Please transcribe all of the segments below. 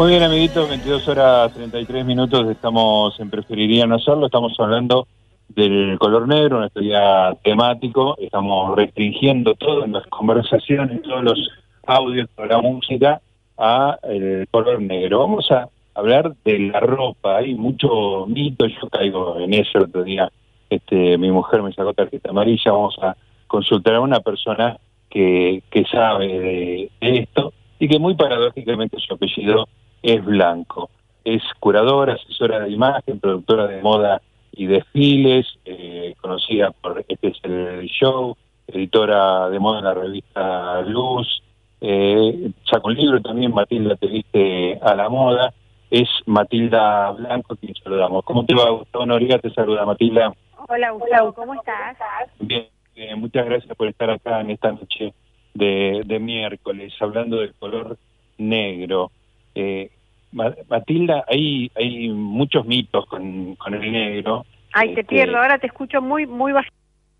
Muy bien, amiguitos, 22 horas 33 minutos, estamos en Preferiría No Hacerlo, estamos hablando del color negro, una actividad temático, estamos restringiendo todas las conversaciones, todos los audios, toda la música a el color negro. Vamos a hablar de la ropa, hay mucho mito, yo caigo en eso otro día, este, mi mujer me sacó tarjeta amarilla, vamos a consultar a una persona que, que sabe de, de esto y que muy paradójicamente su apellido es Blanco. Es curadora, asesora de imagen, productora de moda y desfiles, eh, conocida por Este es el Show, editora de moda en la revista Luz, eh, saca un libro también, Matilda te viste a la moda, es Matilda Blanco quien saludamos. ¿Cómo te va, Gustavo Noriga? Te saluda, Matilda. Hola, Gustavo, ¿cómo estás? Bien, eh, muchas gracias por estar acá en esta noche de, de miércoles, hablando del color negro. Eh, Matilda, hay, hay muchos mitos con, con el negro. Ay, te Este, pierdo, ahora te escucho muy, muy bajito.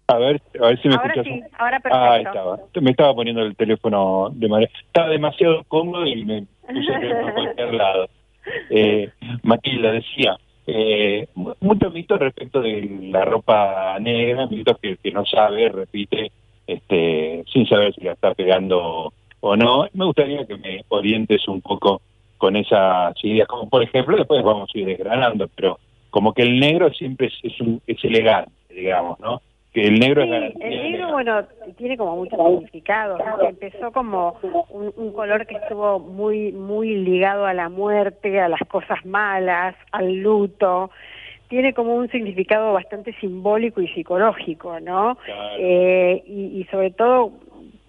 A ver, a ver si me Ahora escuchas. sí, ahora perfecto. Ah, ahí estaba. Me estaba poniendo el teléfono de manera... Estaba demasiado cómodo y me puse el teléfono a cualquier lado. Eh, Matilda decía, eh, mu- muchos mitos respecto de la ropa negra, mitos que, que no sabe, repite, este, sin saber si la está pegando o no. Me gustaría que me orientes un poco con esas ideas, como por ejemplo, después vamos a ir desgranando, pero como que el negro siempre es, es, un- es elegante, digamos, ¿no? Que el negro es Sí, garantía el negro, bueno, tiene como muchos significados. ¿no? Empezó como un, un color que estuvo muy, muy ligado a la muerte, a las cosas malas, al luto. Tiene como un significado bastante simbólico y psicológico, ¿no? Claro. Eh, y, y sobre todo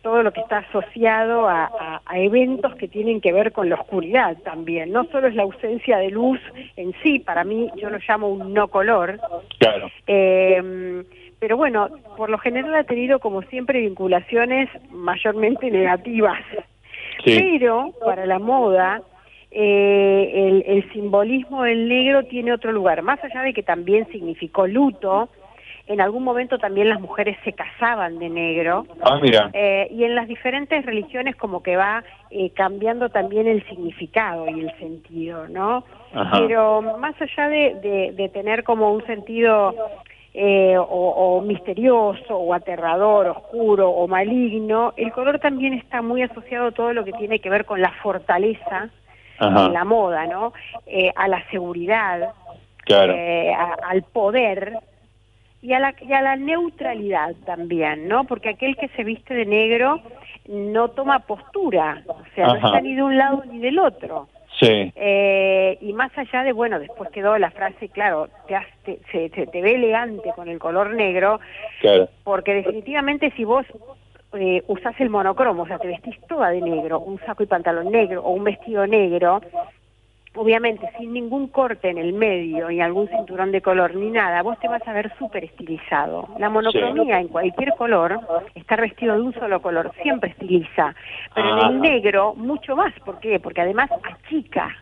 todo lo que está asociado a, a- a eventos que tienen que ver con la oscuridad también. No solo es la ausencia de luz en sí, para mí yo lo llamo un no color, Claro. eh, pero bueno, por lo general ha tenido como siempre vinculaciones mayormente negativas. Sí. Pero para la moda, eh, el, el simbolismo del negro tiene otro lugar. Más allá de que también significó luto, en algún momento también las mujeres se casaban de negro. Ah, mira. Eh, y en las diferentes religiones como que va eh, cambiando también el significado y el sentido, ¿no? Ajá. Pero más allá de, de- de tener como un sentido eh, o, o misterioso o aterrador, oscuro o maligno, el color también está muy asociado a todo lo que tiene que ver con la fortaleza Ajá. la moda, ¿no? Eh, a la seguridad, Claro. eh, a- al poder y a, la, y a la neutralidad también, ¿no? Porque aquel que se viste de negro no toma postura, o sea, no está ni de un lado ni del otro. Sí. Eh, y más allá de, bueno, después quedó la frase, claro, te, has- te- se, se te ve elegante con el color negro, Claro. porque definitivamente si vos eh, usás el monocromo, o sea, te vestís toda de negro, un saco y pantalón negro o un vestido negro, obviamente sin ningún corte en el medio ni algún cinturón de color ni nada, vos te vas a ver súper estilizado. La monocromía en cualquier color, estar vestido de un solo color, siempre estiliza, pero en el negro mucho más, ¿por qué? Porque además achica,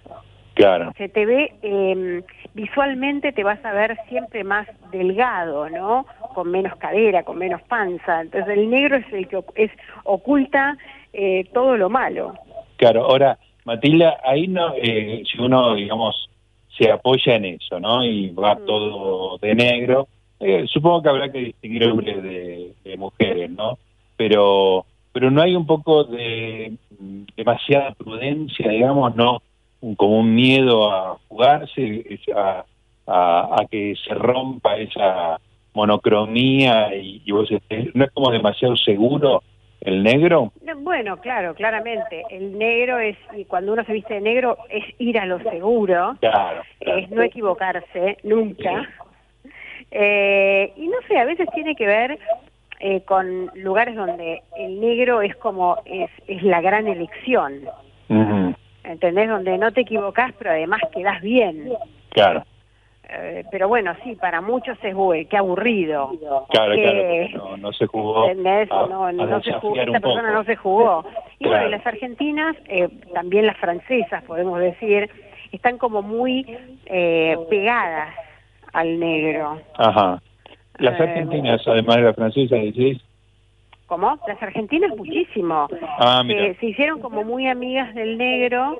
Claro. se te ve eh, visualmente te vas a ver siempre más delgado, ¿no? Con menos cadera, con menos panza. Entonces el negro es el que es oculta eh, todo lo malo. Claro. Ahora, Matilda, ahí no, eh, si uno, digamos, se apoya en eso, ¿no? Y va Mm. todo de negro, eh, supongo que habrá que distinguir hombres de, de mujeres, ¿no? Pero, pero no hay un poco de demasiada prudencia, digamos, ¿no? Como un miedo a jugarse, a, a que se rompa esa monocromía y, y vos estés, no es como demasiado seguro el negro. No, Bueno, claro, claramente. El negro es, y cuando uno se viste de negro, es ir a lo seguro, Claro. claro. es no equivocarse nunca. Eh, y no sé, a veces tiene que ver eh, con lugares donde el negro es como, es, es la gran elección. Ujú, ¿entendés? Donde no te equivocás, pero además quedás bien. Claro. Eh, pero bueno, sí, para muchos es, uy, qué aburrido. Claro, que- claro, no, no se jugó. No, a se jugó, esta persona poco. no se jugó. Y bueno, Claro. y las argentinas, eh, también las francesas, podemos decir, están como muy eh, pegadas al negro. Ajá. Las Eh, argentinas, además de las francesas, decís. ¿Cómo? Las argentinas muchísimo. Ah, mira. Se hicieron como muy amigas del negro,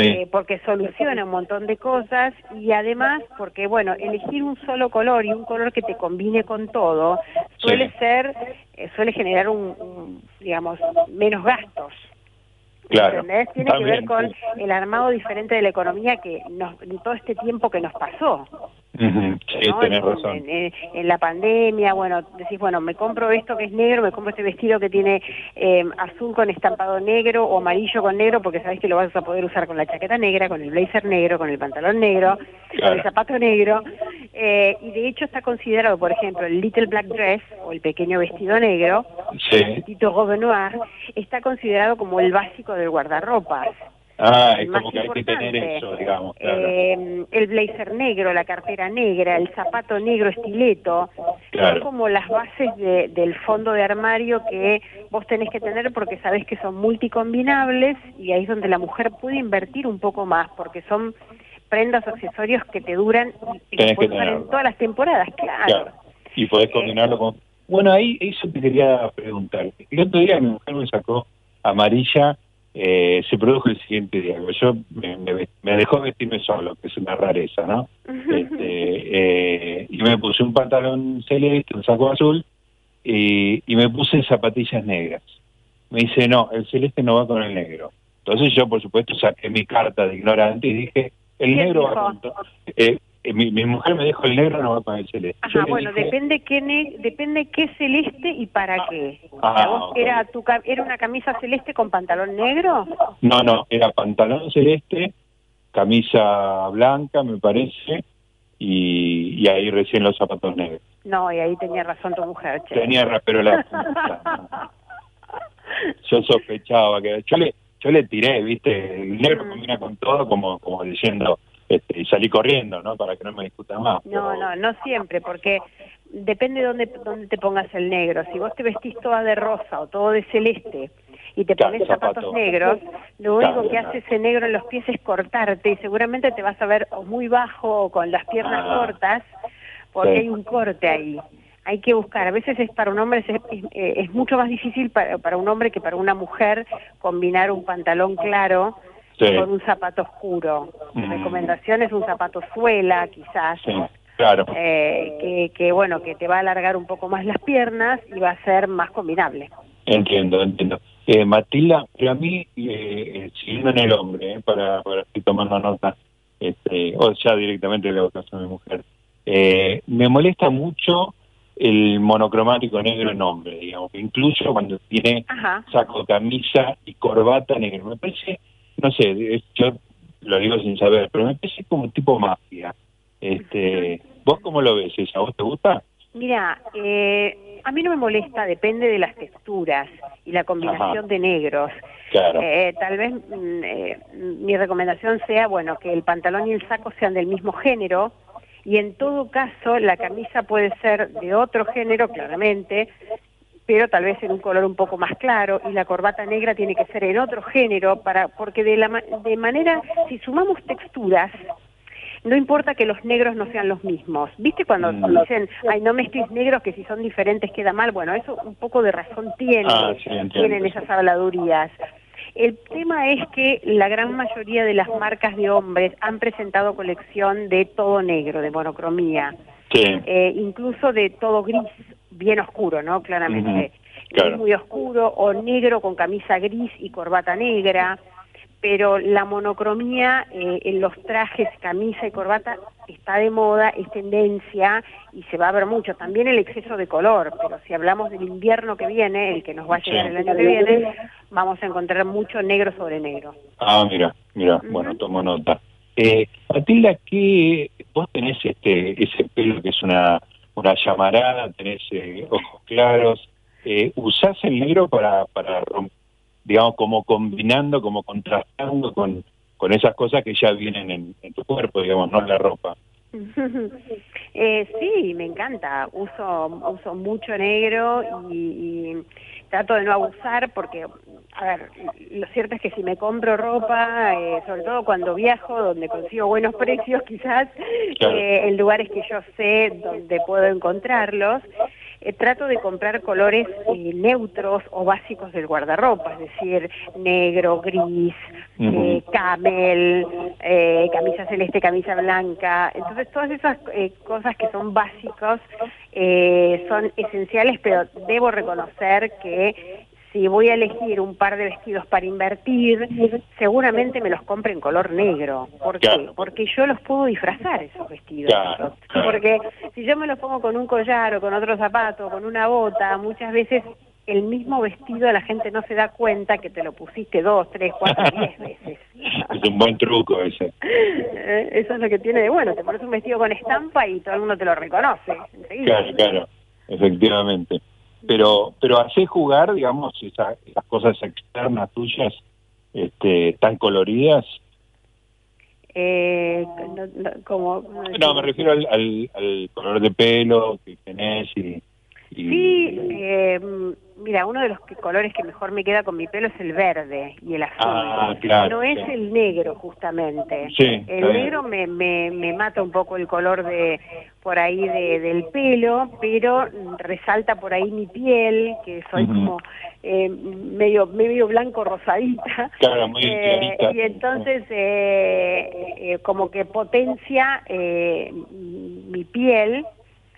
Sí. eh, porque soluciona un montón de cosas y además porque, bueno, elegir un solo color y un color que te combine con todo suele ser, eh, suele generar un, digamos, menos gastos. Claro. Tiene que ver con el armado diferente de la economía que nos, en todo este tiempo que nos pasó. Sí, tenés razón. En, la pandemia, bueno, decís, bueno, me compro esto que es negro, me compro este vestido que tiene eh, azul con estampado negro o amarillo con negro, porque sabés que lo vas a poder usar con la chaqueta negra, con el blazer negro, con el pantalón negro, con el zapato negro. Eh, y de hecho está considerado, por ejemplo, el Little Black Dress o el pequeño vestido negro, sí. el Robe Noir, está considerado como el básico del guardarropas. Ah, es como que hay que tener eso, digamos. Eh, el blazer negro, la cartera negra, el zapato negro estileto, son como las bases del fondo de armario que vos tenés que tener porque sabés que son multicombinables y ahí es donde la mujer puede invertir un poco más porque son prendas o accesorios que te duran y que en todas las temporadas, claro. Y podés combinarlo con... Bueno, ahí eso te quería preguntar. El otro día mi mujer me sacó amarilla eh, se produjo el siguiente día. Yo me, dejó vestirme solo, que es una rareza, ¿no? Este, eh, y me puse un pantalón celeste, un saco azul, y, me puse zapatillas negras. Me dice, no, el celeste no va con el negro. Entonces yo, por supuesto, saqué mi carta de ignorante y dije, el negro va con... Eh, eh, mi, mujer me dijo el negro no va con el celeste. Ajá, bueno, depende qué depende qué celeste y para qué. Ah, era tu era una camisa celeste con pantalón negro? No, no, era pantalón celeste, camisa blanca, me parece, y, y ahí recién los zapatos negros. No, y ahí tenía razón tu mujer. Tenía razón, pero la yo sospechaba que yo le yo le tiré, ¿viste? El negro mm. combina con todo como como diciendo este, y salí corriendo, ¿no? Para que no me discutan más. No, no, no siempre, porque depende de dónde, dónde te pongas el negro. Si vos te vestís toda de rosa o todo de celeste y te pones zapatos negros, lo único que hace ese negro en los pies es cortarte y seguramente te vas a ver muy bajo o con las piernas ah. cortas porque hay un corte ahí. Hay que buscar, a veces es para un hombre, es, es, mucho más difícil para, para un hombre que para una mujer combinar un pantalón claro con un zapato oscuro. Mi mm. recomendación es un zapato suela, quizás. claro. Eh, que, bueno, que te va a alargar un poco más las piernas y va a ser más combinable. Entiendo, entiendo. Eh, Matilda, pero a mí, eh, siguiendo en el hombre, eh, para, para estoy tomando nota, este, o ya directamente le caso a mi mujer, eh, me molesta mucho el monocromático negro en hombre, digamos, que incluso cuando tiene saco, camisa y corbata negro. Me parece no sé, yo lo digo sin saber, pero me parece como tipo mafia. Este, ¿Vos cómo lo ves ¿A vos te gusta? Mira, eh, a mí no me molesta, depende de las texturas y la combinación de negros. Claro. Eh, tal vez mm, eh, mi recomendación sea, bueno, que el pantalón y el saco sean del mismo género y en todo caso la camisa puede ser de otro género, claramente, pero tal vez en un color un poco más claro y la corbata negra tiene que ser en otro género para porque de la de manera si sumamos texturas no importa que los negros no sean los mismos. ¿Viste cuando mm. dicen, ay, no mezcles negros que si son diferentes queda mal? Bueno, eso un poco de razón tiene, ah, tienen esas habladurías. El tema es que la gran mayoría de las marcas de hombres han presentado colección de todo negro, de monocromía, eh, incluso de todo gris bien oscuro, ¿no? Claramente. muy oscuro o negro con camisa gris y corbata negra, pero la monocromía eh, en los trajes, camisa y corbata está de moda, es tendencia y se va a ver mucho. También el exceso de color, pero si hablamos del invierno que viene, el que nos va a llegar el año que viene, vamos a encontrar mucho negro sobre negro. Ah, mira, mira, bueno, tomo nota. Eh, Matilda, ¿qué, vos tenés este, ese pelo que es una una llamarada, tenés eh, ojos claros, eh, usás el negro para, para, digamos, como combinando, como contrastando con, con esas cosas que ya vienen en, tu cuerpo, digamos, no en la ropa. eh, sí, me encanta. Uso uso mucho negro y, y, trato de no abusar porque, a ver, lo cierto es que si me compro ropa, eh, sobre todo cuando viajo, donde consigo buenos precios quizás, eh, en lugares que yo sé donde puedo encontrarlos, eh, trato de comprar colores eh, neutros o básicos del guardarropa, es decir, negro, gris, eh, camel, camisa celeste, camisa blanca. Entonces, todas esas cosas que son básicos son esenciales, pero debo reconocer que si voy a elegir un par de vestidos para invertir, seguramente me los compre en color negro. ¿Por qué? Porque yo los puedo disfrazar esos vestidos. Porque si yo me los pongo con un collar o con otro zapato o con una bota, muchas veces el mismo vestido la gente no se da cuenta que te lo pusiste dos, tres, cuatro, diez veces. Es un buen truco ese. Eh, eso es lo que tiene de bueno. Te pones un vestido con estampa y todo el mundo te lo reconoce. Claro, claro, efectivamente pero pero hace jugar digamos esas cosas externas tuyas este tan coloridas. Eh, no, como no me refiero al, al, color de pelo que tenés y, sí eh, Mira, uno de los colores que mejor me queda con mi pelo es el verde y el azul. Ah, claro, no es el negro, justamente. Sí, el negro me, me, me, mata un poco el color de por ahí de, del pelo, pero resalta por ahí mi piel, que soy como eh, medio medio blanco rosadita. Claro, muy eh, Y entonces eh, eh, como que potencia eh, mi piel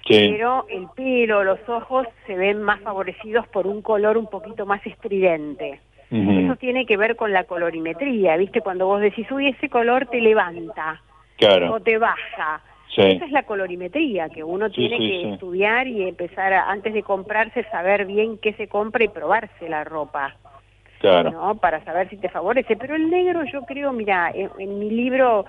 pero el pelo, los ojos se ven más favorecidos por un color un poquito más estridente. Eso tiene que ver con la colorimetría, ¿viste? Cuando vos decís, uy, ese color te levanta o te baja. Esa es la colorimetría que uno tiene que estudiar y empezar antes de comprarse, saber bien qué se compra y probarse la ropa. Claro. ¿no? Para saber si te favorece. Pero el negro yo creo, mira, en, mi libro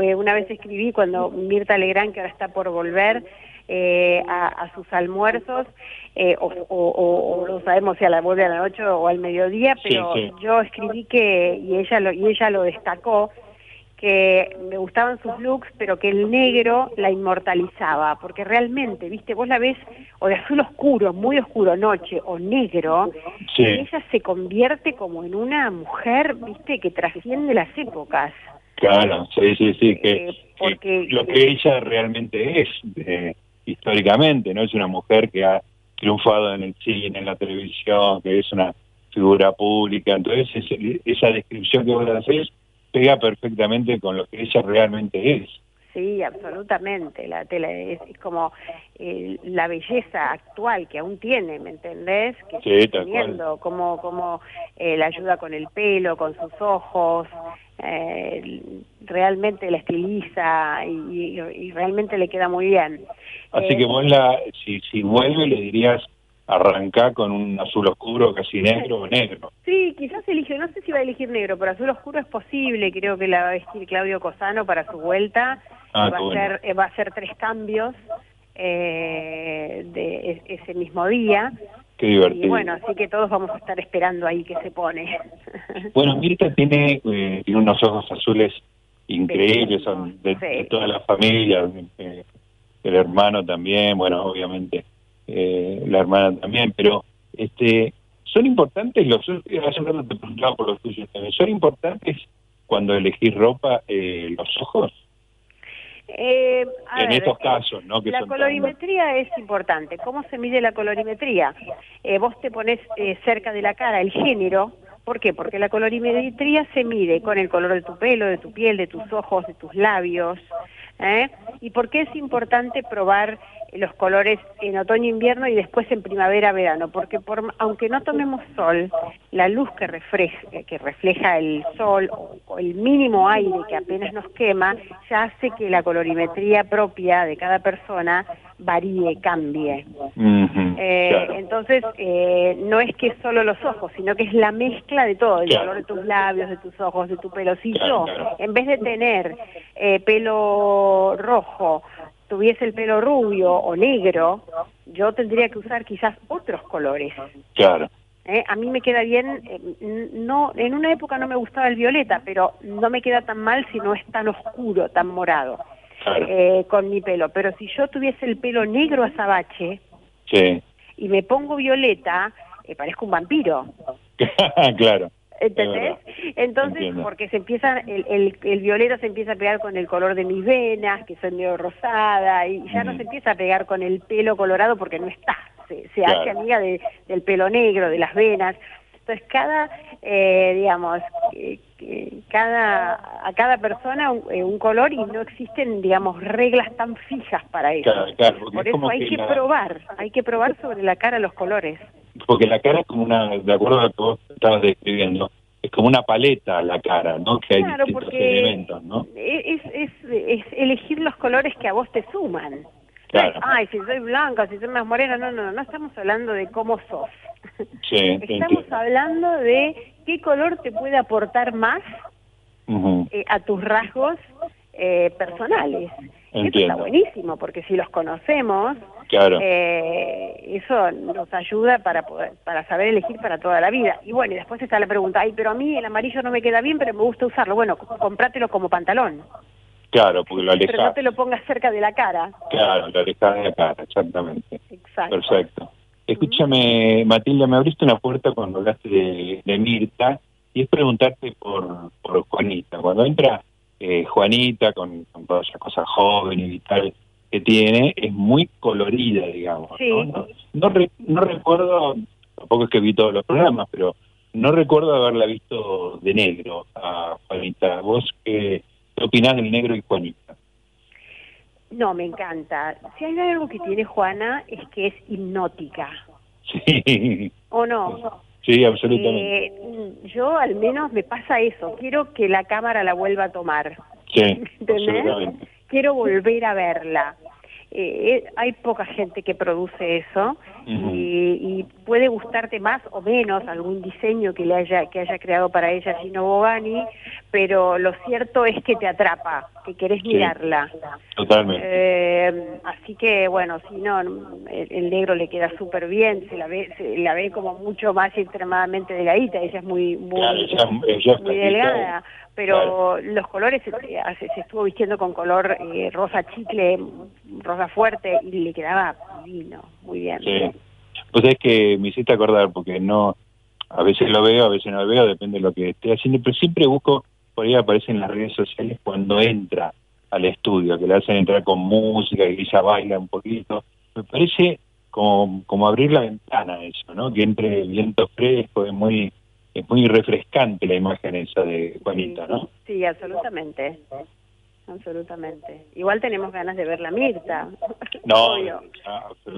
eh, una vez escribí cuando Mirta Legrand, que ahora está por volver, eh, a, sus almuerzos, eh, o, o, no sabemos si a la vuelve a la noche o al mediodía, pero yo escribí que, y ella lo, y ella lo destacó, que me gustaban sus looks, pero que el negro la inmortalizaba, porque realmente, viste, vos la ves o de azul oscuro, muy oscuro, noche, o negro, y ella se convierte como en una mujer, viste, que trasciende las épocas. Claro, sí, sí, sí, que, eh, porque, lo que ella realmente es, históricamente, ¿no? Es una mujer que ha triunfado en el cine, en la televisión, que es una figura pública, entonces esa descripción que vos le haces pega perfectamente con lo que ella realmente es. Sí, absolutamente. La tela es, como eh, la belleza actual que aún tiene, ¿me entendés? Que sí, teniendo, como como eh, la ayuda con el pelo, con sus ojos, eh, realmente la estiliza y, y, realmente le queda muy bien. Así que vos la, si, si vuelve le dirías arrancar con un azul oscuro, casi negro o negro. Sí, quizás elige, no sé si va a elegir negro, pero azul oscuro es posible, creo que la va a vestir Claudio Cosano para su vuelta, ah, va, a hacer, eh, va a hacer tres cambios eh, de ese mismo día. Qué divertido. Y bueno, así que todos vamos a estar esperando ahí que se pone. Bueno, Mirta tiene, eh, tiene unos ojos azules increíbles, son de, toda la familia, el hermano también, bueno, obviamente eh, la hermana también, pero este son importantes los hace te preguntaba por los tuyos también, son importantes cuando elegís ropa eh, los ojos. Eh, en estos casos, ¿no? la colorimetría es importante. ¿Cómo se mide la colorimetría? Eh, vos te pones eh, cerca de la cara el género. ¿Por qué? Porque la colorimetría se mide con el color de tu pelo, de tu piel, de tus ojos, de tus labios. ¿Eh? ¿Y por qué es importante probar los colores en otoño-invierno y después en primavera-verano, porque por, aunque no tomemos sol, la luz que refleja, que refleja el sol o, el mínimo aire que apenas nos quema, ya hace que la colorimetría propia de cada persona varíe, cambie. Eh, entonces, eh, no es que solo los ojos, sino que es la mezcla de todo, el color de tus labios, de tus ojos, de tu pelo. Si yo, en vez de tener eh, pelo rojo, tuviese el pelo rubio o negro, yo tendría que usar quizás otros colores. Claro. ¿Eh? A mí me queda bien, eh, no, en una época no me gustaba el violeta, pero no me queda tan mal si no es tan oscuro, tan morado, eh, con mi pelo. Pero si yo tuviese el pelo negro azabache sí. y me pongo violeta, parezco un vampiro. claro. ¿Entendés? Entonces, porque se empieza, el, el, el, violeta se empieza a pegar con el color de mis venas, que son medio rosada, y ya no se empieza a pegar con el pelo colorado porque no está, se, se hace amiga de, del pelo negro, de las venas. Entonces cada, eh, digamos, cada a cada persona eh, un, color y no existen, digamos, reglas tan fijas para eso. Por eso hay que, probar, hay que probar sobre la cara los colores. Porque la cara es como una, de acuerdo a lo que vos estabas describiendo, es como una paleta la cara, ¿no? Que hay distintos elementos, ¿no? Es, es, es elegir los colores que a vos te suman. Claro. Ay, si soy blanca, si soy más morena, no, no, no estamos hablando de cómo sos. Sí, estamos hablando de qué color te puede aportar más eh, a tus rasgos eh, personales. Eso está buenísimo, porque si los conocemos, claro. eh, eso nos ayuda para poder, para saber elegir para toda la vida. Y bueno, y después está la pregunta, ay, pero a mí el amarillo no me queda bien, pero me gusta usarlo. Bueno, comprátelo como pantalón. Claro, porque lo alejas. Pero no te lo pongas cerca de la cara. Claro, lo alejas de la cara, exactamente. Exacto. Perfecto. Escúchame, Matilda, me abriste una puerta cuando hablaste de, Mirta y es preguntarte por, por Juanita. Cuando entra eh, Juanita con, con todas esas cosas jóvenes y tal que tiene, es muy colorida, digamos. ¿no? No, no, recuerdo, tampoco es que vi todos los programas, pero no recuerdo haberla visto de negro a Juanita. ¿Vos qué, qué opinás del negro y Juanita? No, me encanta. Si hay algo que tiene Juana es que es hipnótica. Sí. ¿O no? Sí, absolutamente. Eh, yo al menos me pasa eso. Quiero que la cámara la vuelva a tomar. Sí, absolutamente. Quiero volver a verla. Eh, eh, hay poca gente que produce eso y, puede gustarte más o menos algún diseño que le haya que haya creado para ella Gino Bogani, pero lo cierto es que te atrapa, que querés mirarla. Totalmente. Eh, así que bueno, si no, el, negro le queda súper bien, se la ve se la ve como mucho más extremadamente delgadita, ella es muy muy, muy delgada pero los colores se, se, estuvo vistiendo con color eh, rosa chicle, rosa fuerte y le quedaba divino, muy bien. Sí. Pues es que me hiciste acordar porque no, a veces lo veo, a veces no lo veo, depende de lo que esté haciendo, pero siempre busco, por ahí aparece en las redes sociales cuando entra al estudio, que le hacen entrar con música y ella baila un poquito. Me parece como, como abrir la ventana eso, ¿no? Que entre viento fresco, es muy es muy refrescante la imagen esa de Juanita, ¿no? Sí, absolutamente. Absolutamente. Igual tenemos ganas de ver la Mirta. No.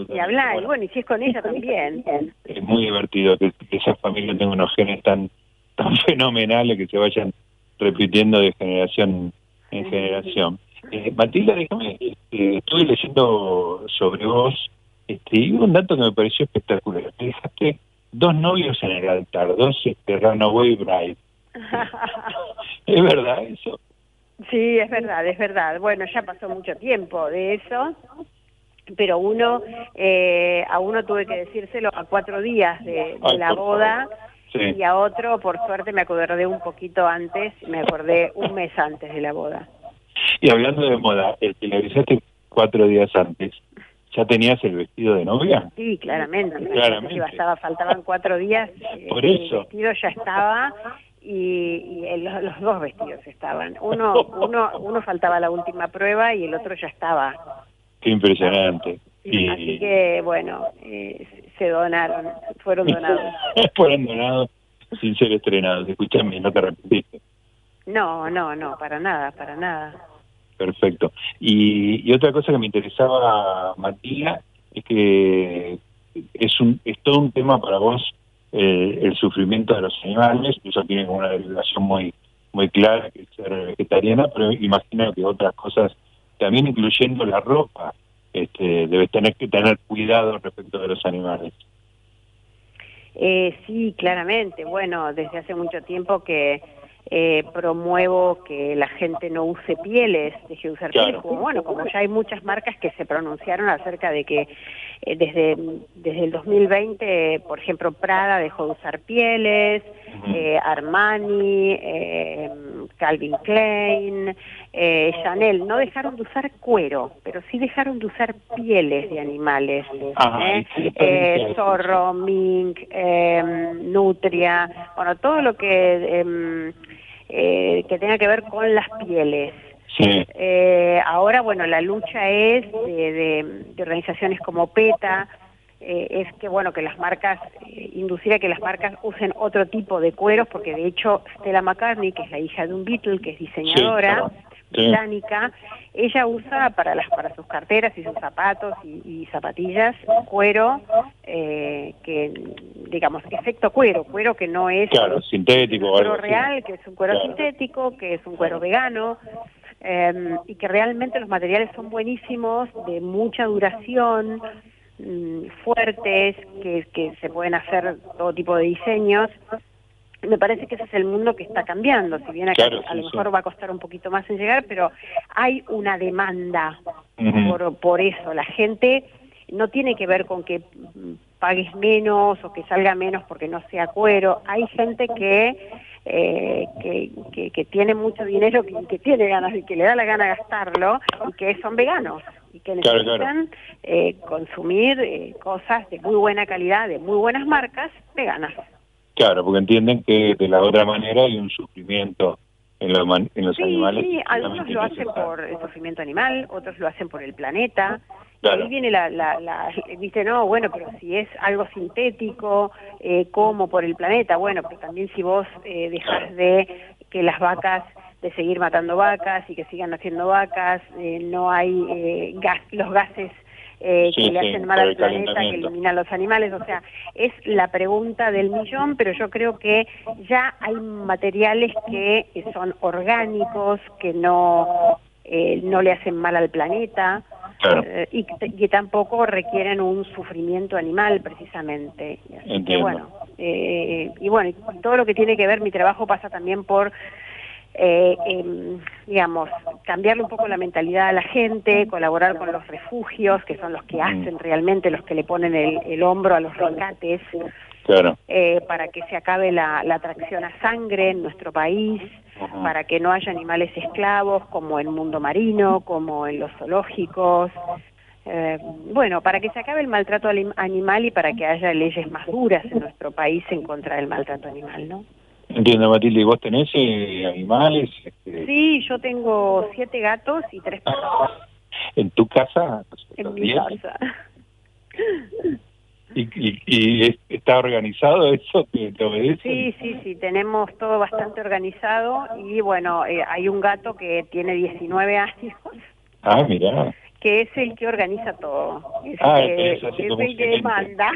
Y hablar, y bueno, y si es con ella también. Es muy divertido que, esa familia tenga unos genes tan, tan fenomenales que se vayan repitiendo de generación en generación. Eh, Matilda, déjame, este, estuve leyendo sobre vos este, y un dato que me pareció espectacular. Te dejaste dos novios en el altar, dos este, Runaway Bride. ¿Es verdad eso? Sí, es verdad, es verdad. Bueno, ya pasó mucho tiempo de eso, pero uno, eh, a uno tuve que decírselo a cuatro días de, la boda y a otro, por suerte, me acordé un poquito antes, me acordé un mes antes de la boda. Y hablando de moda, el que le avisaste cuatro días antes, ¿Ya tenías el vestido de novia? Sí, claramente. claramente. Bastaba, faltaban cuatro días. Eh, Por eso. El vestido ya estaba y, los, dos vestidos estaban. Uno, uno, uno faltaba la última prueba y el otro ya estaba. Qué impresionante. Así que, bueno, eh, se donaron, fueron donados. fueron donados sin ser estrenados. Escúchame, no te repetiste. No, no, no, para nada, para nada. Perfecto. Y, otra cosa que me interesaba, Matías, es que es, un, es todo un tema para vos eh, el sufrimiento de los animales, eso tiene una derivación muy muy clara que es ser vegetariana, pero imagino que otras cosas, también incluyendo la ropa, este, debes tener que tener cuidado respecto de los animales. Eh, sí, claramente. Bueno, desde hace mucho tiempo que eh, promuevo que la gente no use pieles, deje de usar pieles, como bueno, como ya hay muchas marcas que se pronunciaron acerca de que eh, desde, desde el 2020, por ejemplo, Prada dejó de usar pieles, eh, Armani, Calvin Klein, Chanel, no dejaron de usar cuero, pero sí dejaron de usar pieles de animales, zorro, mink, nutria, bueno, todo lo que em, eh, que tenga que ver con las pieles. Eh, ahora, bueno, la lucha es de, organizaciones como PETA, eh, es que bueno que las marcas eh, inducir a que las marcas usen otro tipo de cueros porque de hecho Stella McCartney que es la hija de un Beatle que es diseñadora británica. Ella usa para las para sus carteras y sus zapatos y, zapatillas cuero eh, que digamos efecto cuero cuero que no es claro sintético cuero real que es un cuero sintético que es un cuero vegano em, y que realmente los materiales son buenísimos de mucha duración Mm, fuertes, que, que se pueden hacer todo tipo de diseños. Me parece que ese es el mundo que está cambiando, si bien acá a lo mejor va a costar un poquito más en llegar, pero hay una demanda por, por eso. La gente no tiene que ver con que pagues menos o que salga menos porque no sea cuero. Hay gente que eh, que, que, tiene mucho dinero, que, que tiene ganas y que le da la gana gastarlo y que son veganos y que necesitan Eh, consumir eh, cosas de muy buena calidad, de muy buenas marcas, veganas. Claro, porque entienden que de la otra manera hay un sufrimiento en, en los animales. Sí, algunos lo hacen por el sufrimiento animal, otros lo hacen por el planeta. Ahí viene la, la, la, viste, no, bueno, pero si es algo sintético, eh, como por el planeta, bueno, pero también si vos eh, dejas de que las vacas, de seguir matando vacas y que sigan haciendo vacas, eh, no hay eh, gas, los gases eh, que le hacen mal al planeta, que eliminan los animales. O sea, es la pregunta del millón, pero yo creo que ya hay materiales que son orgánicos, que no, eh, no le hacen mal al planeta. Eh, y que tampoco requieren un sufrimiento animal precisamente. bueno, eh, y bueno, todo lo que tiene que ver, mi trabajo pasa también por eh, em, digamos, cambiarle un poco la mentalidad a la gente, colaborar con los refugios, que son los que hacen realmente, los que le ponen el, hombro a los rescates, eh, para que se acabe la, la atracción a sangre en nuestro país, para que no haya animales esclavos como en el mundo marino, como en los zoológicos. Eh, bueno, para que se acabe el maltrato animal y para que haya leyes más duras en nuestro país en contra del maltrato animal, ¿no? Entiendo, Matilde, ¿y vos tenés eh, animales? Este, sí, yo tengo siete gatos y tres perros. ¿En tu casa? En mi casa. ¿Y, y, está organizado eso? ¿Te, obedece? Sí, sí, sí, tenemos todo bastante organizado y bueno, eh, hay un gato que tiene 19 años. Ah, mira. Que es el que organiza todo. Es, ah, es el que manda.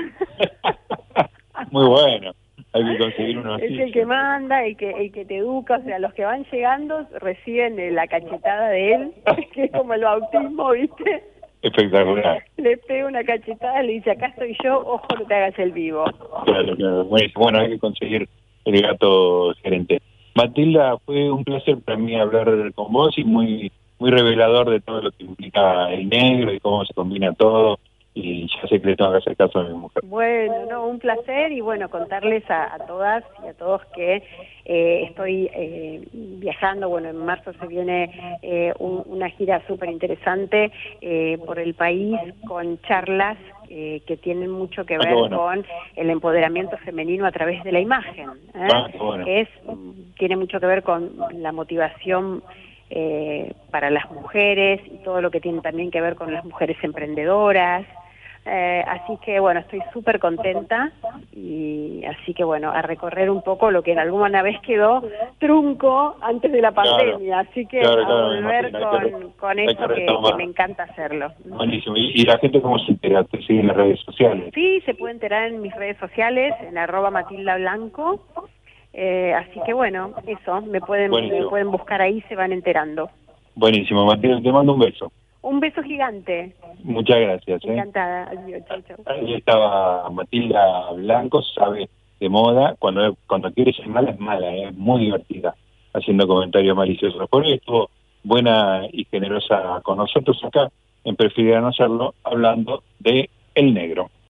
Muy bueno hay que conseguir uno así. Es el que manda, el que, el que te educa, o sea, los que van llegando reciben eh, la cachetada de él, que es como el bautismo, ¿viste? Espectacular. Le pega una cachetada, le dice, acá estoy yo, ojo, no te hagas el vivo. Claro, claro. Bueno, hay que conseguir el gato gerente. Matilda, fue un placer para mí hablar con vos y muy muy revelador de todo lo que implica el negro y cómo se combina todo y ya sé que le tengo que hacer caso a mi mujer. Bueno, no, un placer y bueno, contarles a, todas y a todos que eh, estoy eh, viajando, bueno, en marzo se viene eh, una gira súper interesante por el país con charlas que tienen mucho que ah, ver con el empoderamiento femenino a través de la imagen, ah, es tiene mucho que ver con la motivación para las mujeres y todo lo que tiene también que ver con las mujeres emprendedoras, eh, así que bueno, estoy súper contenta y así que bueno, a recorrer un poco lo que en alguna vez quedó trunco antes de la pandemia, así que a volver con, con esto que, me encanta hacerlo. Buenísimo, ¿Y, la gente cómo se entera? ¿Te sigue en las redes sociales? Sí, se puede enterar en mis redes sociales, en arroba Matilda Blanco, eh, así que bueno, eso, me pueden, me pueden buscar ahí, se van enterando. Buenísimo, Matilda, te mando un beso. Un beso gigante. Muchas gracias. ¿eh? Encantada. Ahí estaba Matilda Blanco, sabe de moda. Cuando cuando quiere ser mala es mala, ¿eh? es muy divertida, haciendo comentarios maliciosos. Por eso estuvo buena y generosa con nosotros acá en Preferir no hacerlo, hablando de El Negro.